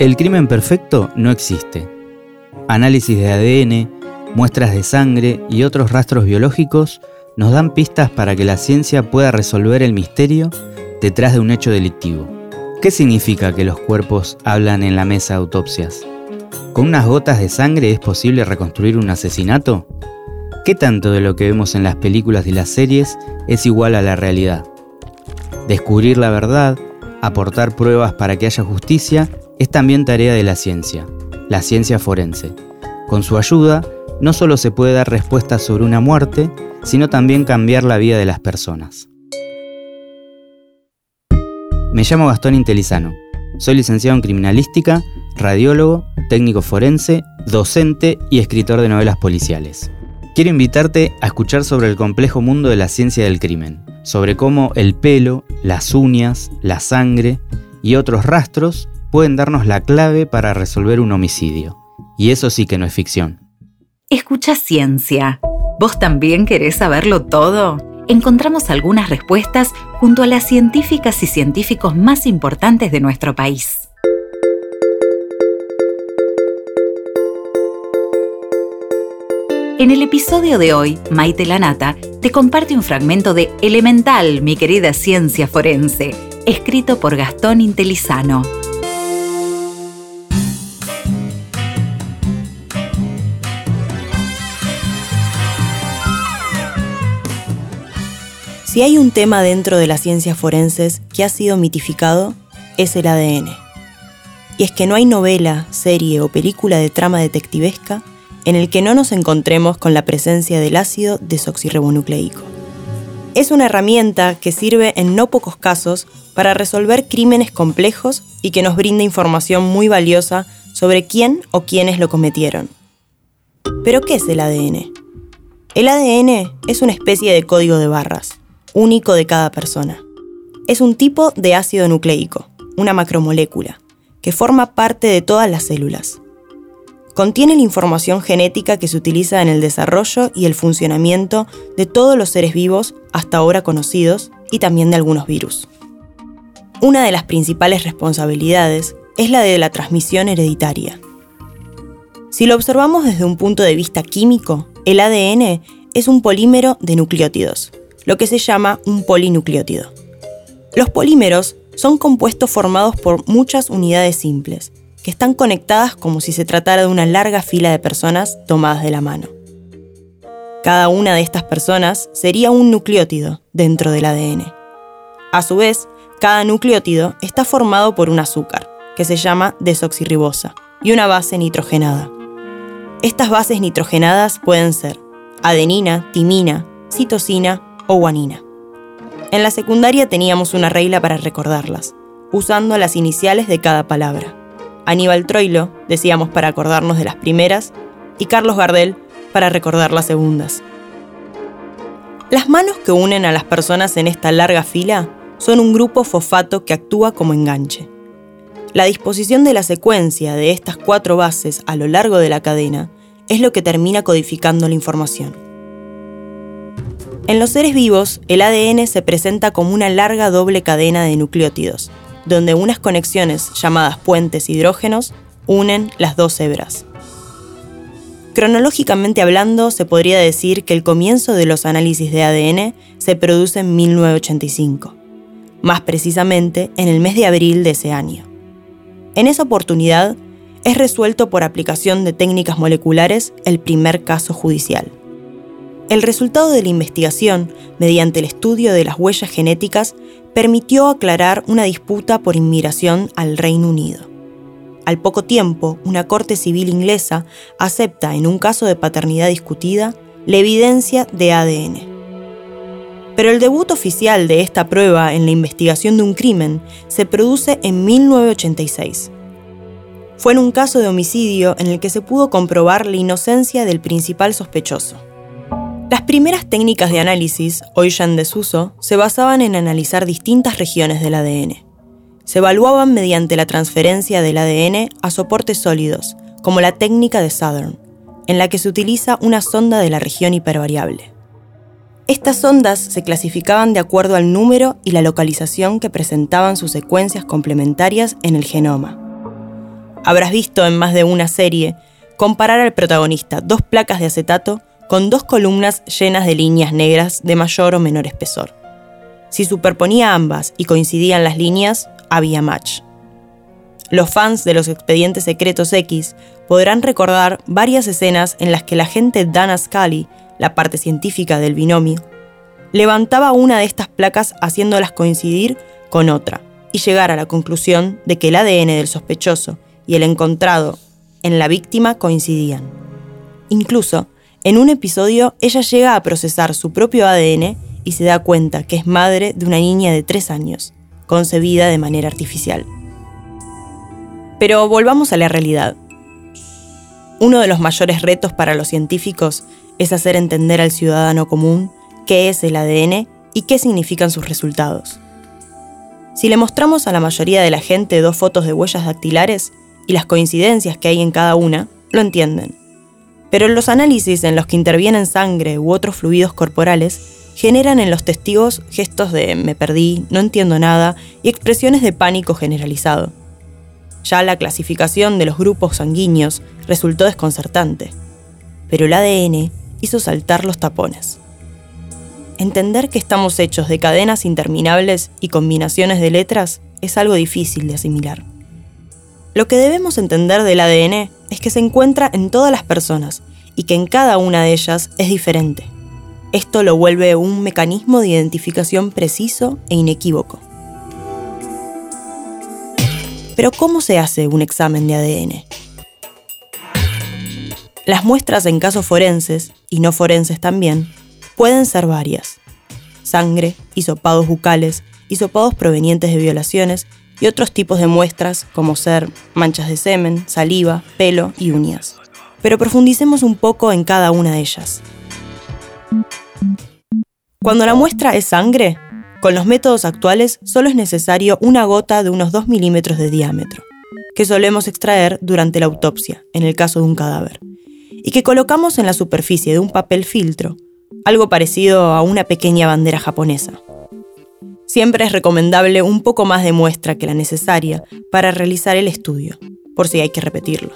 El crimen perfecto no existe. Análisis de ADN, muestras de sangre y otros rastros biológicos nos dan pistas para que la ciencia pueda resolver el misterio detrás de un hecho delictivo. ¿Qué significa que los cuerpos hablan en la mesa de autopsias? ¿Con unas gotas de sangre es posible reconstruir un asesinato? ¿Qué tanto de lo que vemos en las películas y las series es igual a la realidad? Descubrir la verdad, aportar pruebas para que haya justicia es también tarea de la ciencia, la ciencia forense. Con su ayuda, no solo se puede dar respuestas sobre una muerte, sino también cambiar la vida de las personas. Me llamo Gastón Intelizano. Soy licenciado en criminalística, radiólogo, técnico forense, docente y escritor de novelas policiales. Quiero invitarte a escuchar sobre el complejo mundo de la ciencia del crimen, sobre cómo el pelo, las uñas, la sangre y otros rastros pueden darnos la clave para resolver un homicidio. Y eso sí que no es ficción. Escucha ciencia. ¿Vos también querés saberlo todo? Encontramos algunas respuestas junto a las científicas y científicos más importantes de nuestro país. En el episodio de hoy, Maite Lanata te comparte un fragmento de Elemental, mi querida ciencia forense, escrito por Gastón Intelizano. Si hay un tema dentro de las ciencias forenses que ha sido mitificado, es el ADN. Y es que no hay novela, serie o película de trama detectivesca en el que no nos encontremos con la presencia del ácido desoxirribonucleico. Es una herramienta que sirve en no pocos casos para resolver crímenes complejos y que nos brinda información muy valiosa sobre quién o quiénes lo cometieron. ¿Pero qué es el ADN? El ADN es una especie de código de barras único de cada persona. Es un tipo de ácido nucleico, una macromolécula, que forma parte de todas las células. Contiene la información genética que se utiliza en el desarrollo y el funcionamiento de todos los seres vivos hasta ahora conocidos y también de algunos virus. Una de las principales responsabilidades es la de la transmisión hereditaria. Si lo observamos desde un punto de vista químico, el ADN es un polímero de nucleótidos, lo que se llama un polinucleótido. Los polímeros son compuestos formados por muchas unidades simples, que están conectadas como si se tratara de una larga fila de personas tomadas de la mano. Cada una de estas personas sería un nucleótido dentro del ADN. A su vez, cada nucleótido está formado por un azúcar, que se llama desoxirribosa, y una base nitrogenada. Estas bases nitrogenadas pueden ser adenina, timina, citosina, o guanina. En la secundaria teníamos una regla para recordarlas, usando las iniciales de cada palabra. Aníbal Troilo decíamos para acordarnos de las primeras y Carlos Gardel para recordar las segundas. Las manos que unen a las personas en esta larga fila son un grupo fosfato que actúa como enganche. La disposición de la secuencia de estas cuatro bases a lo largo de la cadena es lo que termina codificando la información. En los seres vivos, el ADN se presenta como una larga doble cadena de nucleótidos, donde unas conexiones llamadas puentes hidrógenos unen las dos hebras. Cronológicamente hablando, se podría decir que el comienzo de los análisis de ADN se produce en 1985, más precisamente en el mes de abril de ese año. En esa oportunidad, es resuelto por aplicación de técnicas moleculares el primer caso judicial. El resultado de la investigación, mediante el estudio de las huellas genéticas, permitió aclarar una disputa por inmigración al Reino Unido. Al poco tiempo, una corte civil inglesa acepta, en un caso de paternidad discutida, la evidencia de ADN. Pero el debut oficial de esta prueba en la investigación de un crimen se produce en 1986. Fue en un caso de homicidio en el que se pudo comprobar la inocencia del principal sospechoso. Las primeras técnicas de análisis, hoy ya en desuso, se basaban en analizar distintas regiones del ADN. Se evaluaban mediante la transferencia del ADN a soportes sólidos, como la técnica de Southern, en la que se utiliza una sonda de la región hipervariable. Estas sondas se clasificaban de acuerdo al número y la localización que presentaban sus secuencias complementarias en el genoma. Habrás visto en más de una serie comparar al protagonista dos placas de acetato con dos columnas llenas de líneas negras de mayor o menor espesor. Si superponía ambas y coincidían las líneas, había match. Los fans de los expedientes secretos X podrán recordar varias escenas en las que la gente Dana Scully, la parte científica del binomio, levantaba una de estas placas haciéndolas coincidir con otra y llegar a la conclusión de que el ADN del sospechoso y el encontrado en la víctima coincidían. Incluso, en un episodio, ella llega a procesar su propio ADN y se da cuenta que es madre de una niña de 3 años, concebida de manera artificial. Pero volvamos a la realidad. Uno de los mayores retos para los científicos es hacer entender al ciudadano común qué es el ADN y qué significan sus resultados. Si le mostramos a la mayoría de la gente dos fotos de huellas dactilares y las coincidencias que hay en cada una, lo entienden. Pero los análisis en los que intervienen sangre u otros fluidos corporales generan en los testigos gestos de me perdí, no entiendo nada y expresiones de pánico generalizado. Ya la clasificación de los grupos sanguíneos resultó desconcertante, pero el ADN hizo saltar los tapones entender que estamos hechos de cadenas interminables y combinaciones de letras es algo difícil de asimilar. Lo que debemos entender del ADN es que se encuentra en todas las personas y que en cada una de ellas es diferente. Esto lo vuelve un mecanismo de identificación preciso e inequívoco. Pero ¿cómo se hace un examen de ADN? Las muestras en casos forenses, y no forenses también, Pueden ser varias. Sangre, hisopados bucales, hisopados provenientes de violaciones y otros tipos de muestras como ser manchas de semen, saliva, pelo y uñas. Pero profundicemos un poco en cada una de ellas. Cuando la muestra es sangre, con los métodos actuales solo es necesario una gota de unos 2 milímetros de diámetro, que solemos extraer durante la autopsia, en el caso de un cadáver, y que colocamos en la superficie de un papel filtro algo parecido a una pequeña bandera japonesa. Siempre es recomendable un poco más de muestra que la necesaria para realizar el estudio, por si hay que repetirlo.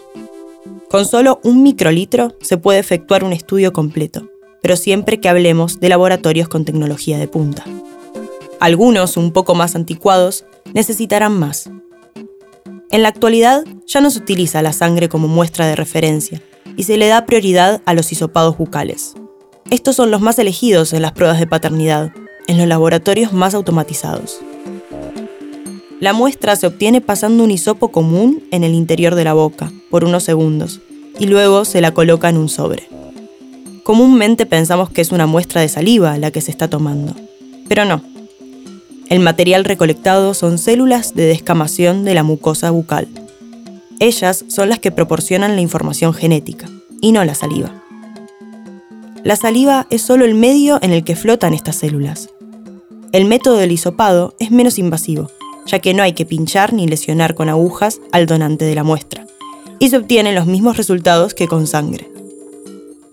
Con solo un microlitro se puede efectuar un estudio completo, pero siempre que hablemos de laboratorios con tecnología de punta. Algunos, un poco más anticuados, necesitarán más. En la actualidad ya no se utiliza la sangre como muestra de referencia y se le da prioridad a los hisopados bucales. Estos son los más elegidos en las pruebas de paternidad, en los laboratorios más automatizados. La muestra se obtiene pasando un hisopo común en el interior de la boca por unos segundos y luego se la coloca en un sobre. Comúnmente pensamos que es una muestra de saliva la que se está tomando, pero no. El material recolectado son células de descamación de la mucosa bucal. Ellas son las que proporcionan la información genética, y no la saliva. La saliva es solo el medio en el que flotan estas células. El método del hisopado es menos invasivo, ya que no hay que pinchar ni lesionar con agujas al donante de la muestra, y se obtienen los mismos resultados que con sangre.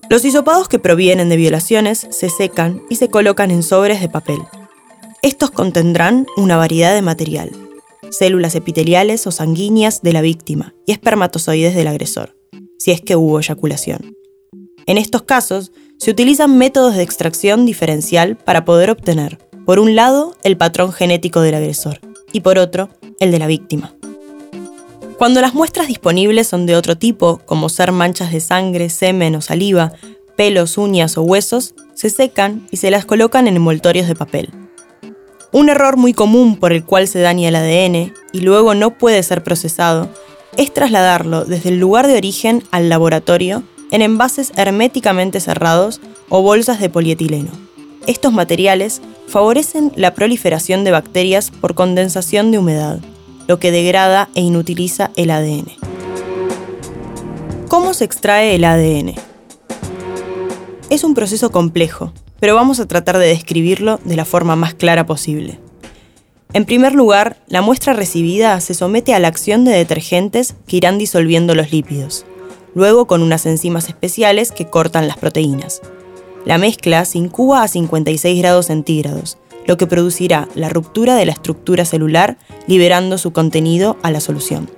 Los hisopados que provienen de violaciones se secan y se colocan en sobres de papel. Estos contendrán una variedad de material, células epiteliales o sanguíneas de la víctima y espermatozoides del agresor, si es que hubo eyaculación. En estos casos, se utilizan métodos de extracción diferencial para poder obtener, por un lado, el patrón genético del agresor y por otro, el de la víctima. Cuando las muestras disponibles son de otro tipo, como ser manchas de sangre, semen o saliva, pelos, uñas o huesos, se secan y se las colocan en envoltorios de papel. Un error muy común por el cual se daña el ADN y luego no puede ser procesado es trasladarlo desde el lugar de origen al laboratorio en envases herméticamente cerrados o bolsas de polietileno. Estos materiales favorecen la proliferación de bacterias por condensación de humedad, lo que degrada e inutiliza el ADN. ¿Cómo se extrae el ADN? Es un proceso complejo, pero vamos a tratar de describirlo de la forma más clara posible. En primer lugar, la muestra recibida se somete a la acción de detergentes que irán disolviendo los lípidos luego con unas enzimas especiales que cortan las proteínas. La mezcla se incuba a 56 grados centígrados, lo que producirá la ruptura de la estructura celular liberando su contenido a la solución.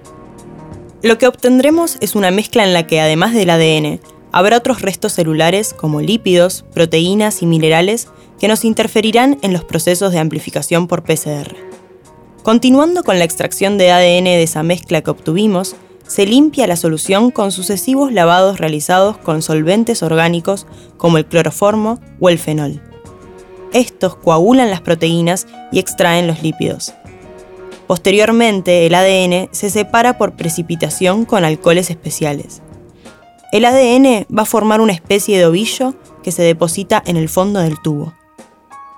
Lo que obtendremos es una mezcla en la que además del ADN, habrá otros restos celulares como lípidos, proteínas y minerales que nos interferirán en los procesos de amplificación por PCR. Continuando con la extracción de ADN de esa mezcla que obtuvimos, se limpia la solución con sucesivos lavados realizados con solventes orgánicos como el cloroformo o el fenol. Estos coagulan las proteínas y extraen los lípidos. Posteriormente, el ADN se separa por precipitación con alcoholes especiales. El ADN va a formar una especie de ovillo que se deposita en el fondo del tubo.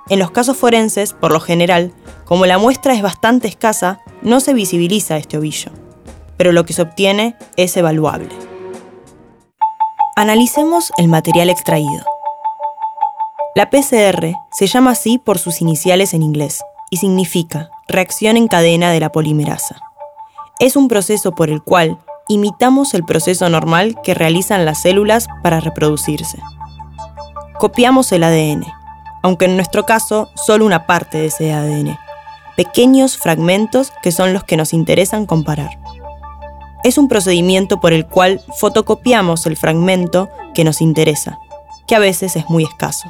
En los casos forenses, por lo general, como la muestra es bastante escasa, no se visibiliza este ovillo pero lo que se obtiene es evaluable. Analicemos el material extraído. La PCR se llama así por sus iniciales en inglés y significa reacción en cadena de la polimerasa. Es un proceso por el cual imitamos el proceso normal que realizan las células para reproducirse. Copiamos el ADN, aunque en nuestro caso solo una parte de ese ADN, pequeños fragmentos que son los que nos interesan comparar es un procedimiento por el cual fotocopiamos el fragmento que nos interesa, que a veces es muy escaso.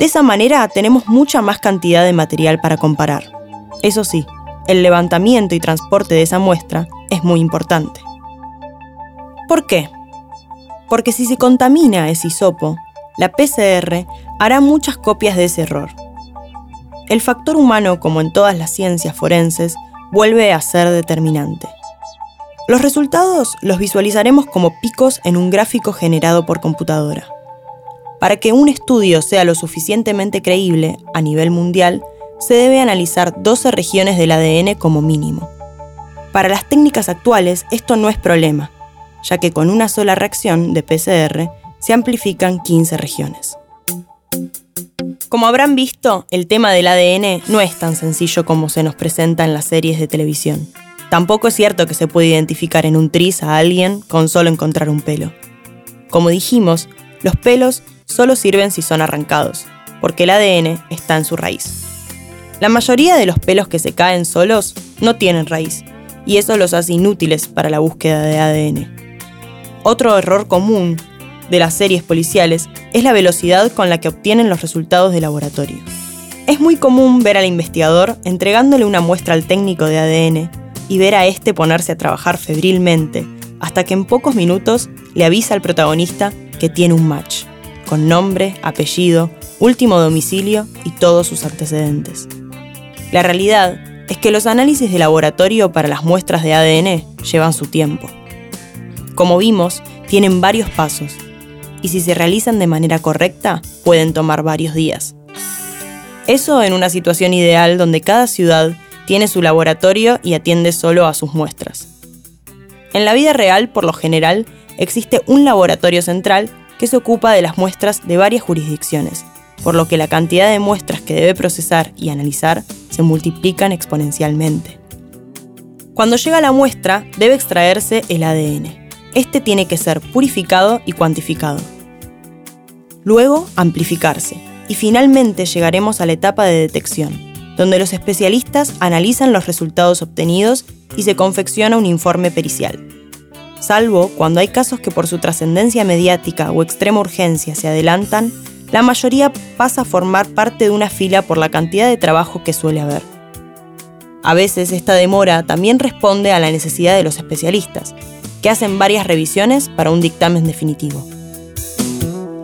De esa manera tenemos mucha más cantidad de material para comparar. Eso sí, el levantamiento y transporte de esa muestra es muy importante. ¿Por qué? Porque si se contamina ese hisopo, la PCR hará muchas copias de ese error. El factor humano, como en todas las ciencias forenses, vuelve a ser determinante. Los resultados los visualizaremos como picos en un gráfico generado por computadora. Para que un estudio sea lo suficientemente creíble a nivel mundial, se debe analizar 12 regiones del ADN como mínimo. Para las técnicas actuales esto no es problema, ya que con una sola reacción de PCR se amplifican 15 regiones. Como habrán visto, el tema del ADN no es tan sencillo como se nos presenta en las series de televisión. Tampoco es cierto que se puede identificar en un tris a alguien con solo encontrar un pelo. Como dijimos, los pelos solo sirven si son arrancados, porque el ADN está en su raíz. La mayoría de los pelos que se caen solos no tienen raíz, y eso los hace inútiles para la búsqueda de ADN. Otro error común de las series policiales es la velocidad con la que obtienen los resultados de laboratorio. Es muy común ver al investigador entregándole una muestra al técnico de ADN y ver a este ponerse a trabajar febrilmente, hasta que en pocos minutos le avisa al protagonista que tiene un match, con nombre, apellido, último domicilio y todos sus antecedentes. La realidad es que los análisis de laboratorio para las muestras de ADN llevan su tiempo. Como vimos, tienen varios pasos, y si se realizan de manera correcta, pueden tomar varios días. Eso en una situación ideal donde cada ciudad tiene su laboratorio y atiende solo a sus muestras. En la vida real, por lo general, existe un laboratorio central que se ocupa de las muestras de varias jurisdicciones, por lo que la cantidad de muestras que debe procesar y analizar se multiplican exponencialmente. Cuando llega la muestra, debe extraerse el ADN. Este tiene que ser purificado y cuantificado. Luego, amplificarse. Y finalmente llegaremos a la etapa de detección, donde los especialistas analizan los resultados obtenidos y se confecciona un informe pericial. Salvo cuando hay casos que por su trascendencia mediática o extrema urgencia se adelantan, la mayoría pasa a formar parte de una fila por la cantidad de trabajo que suele haber. A veces esta demora también responde a la necesidad de los especialistas, que hacen varias revisiones para un dictamen definitivo.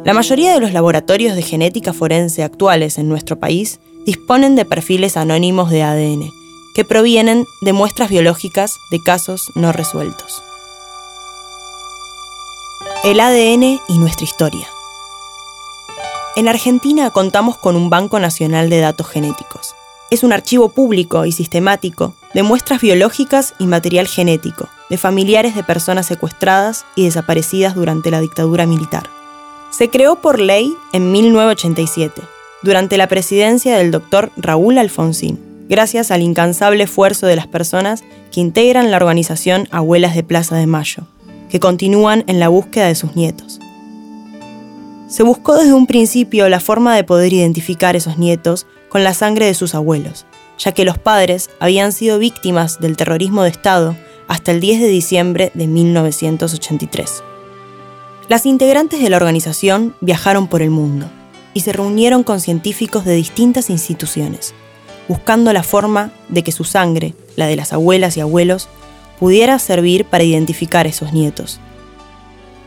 La mayoría de los laboratorios de genética forense actuales en nuestro país disponen de perfiles anónimos de ADN, que provienen de muestras biológicas de casos no resueltos. El ADN y nuestra historia. En Argentina contamos con un Banco Nacional de Datos Genéticos. Es un archivo público y sistemático de muestras biológicas y material genético de familiares de personas secuestradas y desaparecidas durante la dictadura militar. Se creó por ley en 1987 durante la presidencia del doctor Raúl Alfonsín, gracias al incansable esfuerzo de las personas que integran la organización Abuelas de Plaza de Mayo, que continúan en la búsqueda de sus nietos. Se buscó desde un principio la forma de poder identificar esos nietos con la sangre de sus abuelos, ya que los padres habían sido víctimas del terrorismo de Estado hasta el 10 de diciembre de 1983. Las integrantes de la organización viajaron por el mundo y se reunieron con científicos de distintas instituciones, buscando la forma de que su sangre, la de las abuelas y abuelos, pudiera servir para identificar esos nietos.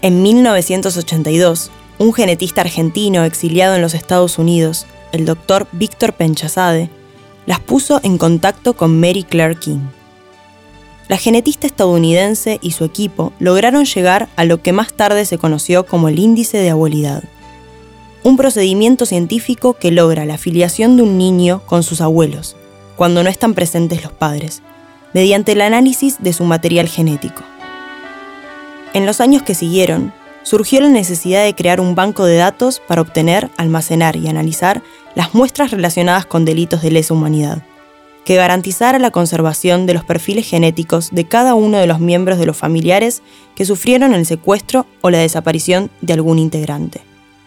En 1982, un genetista argentino exiliado en los Estados Unidos, el doctor Víctor Penchazade, las puso en contacto con Mary Claire King. La genetista estadounidense y su equipo lograron llegar a lo que más tarde se conoció como el índice de abuelidad, un procedimiento científico que logra la afiliación de un niño con sus abuelos, cuando no están presentes los padres, mediante el análisis de su material genético. En los años que siguieron, surgió la necesidad de crear un banco de datos para obtener, almacenar y analizar las muestras relacionadas con delitos de lesa humanidad, que garantizara la conservación de los perfiles genéticos de cada uno de los miembros de los familiares que sufrieron el secuestro o la desaparición de algún integrante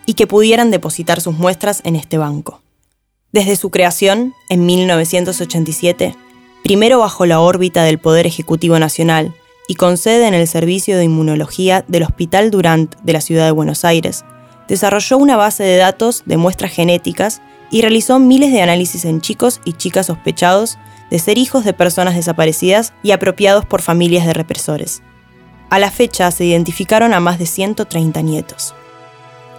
y que pudieran depositar sus muestras en este banco. Desde su creación, en 1987, primero bajo la órbita del Poder Ejecutivo Nacional y con sede en el Servicio de Inmunología del Hospital Durant de la Ciudad de Buenos Aires, desarrolló una base de datos de muestras genéticas y realizó miles de análisis en chicos y chicas sospechados de ser hijos de personas desaparecidas y apropiados por familias de represores. A la fecha se identificaron a más de 130 nietos.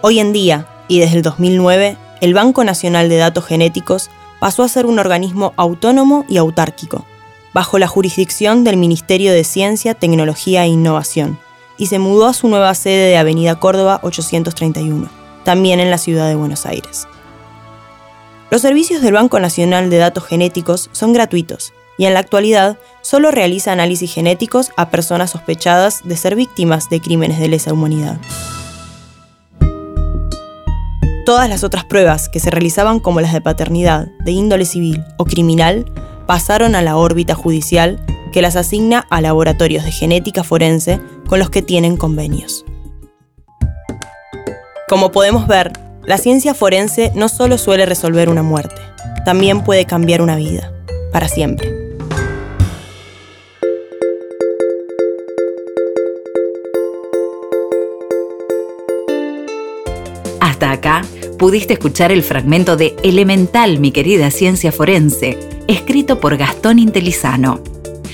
Hoy en día, y desde el 2009, el Banco Nacional de Datos Genéticos pasó a ser un organismo autónomo y autárquico, bajo la jurisdicción del Ministerio de Ciencia, Tecnología e Innovación, y se mudó a su nueva sede de Avenida Córdoba 831, también en la ciudad de Buenos Aires. Los servicios del Banco Nacional de Datos Genéticos son gratuitos y en la actualidad solo realiza análisis genéticos a personas sospechadas de ser víctimas de crímenes de lesa humanidad. Todas las otras pruebas que se realizaban como las de paternidad, de índole civil o criminal, pasaron a la órbita judicial que las asigna a laboratorios de genética forense con los que tienen convenios. Como podemos ver, la ciencia forense no solo suele resolver una muerte, también puede cambiar una vida, para siempre. Hasta acá pudiste escuchar el fragmento de Elemental, mi querida ciencia forense, escrito por Gastón Intelizano.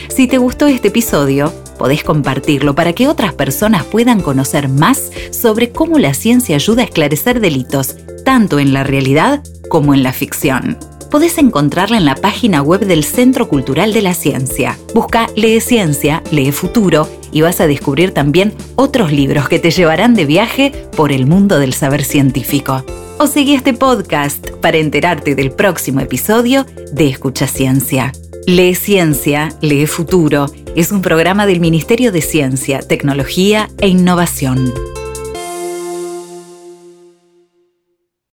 Si te gustó este episodio, podés compartirlo para que otras personas puedan conocer más sobre cómo la ciencia ayuda a esclarecer delitos, tanto en la realidad como en la ficción podés encontrarla en la página web del Centro Cultural de la Ciencia. Busca Lee Ciencia, Lee Futuro y vas a descubrir también otros libros que te llevarán de viaje por el mundo del saber científico. O seguí este podcast para enterarte del próximo episodio de Escucha Ciencia. Lee Ciencia, Lee Futuro es un programa del Ministerio de Ciencia, Tecnología e Innovación.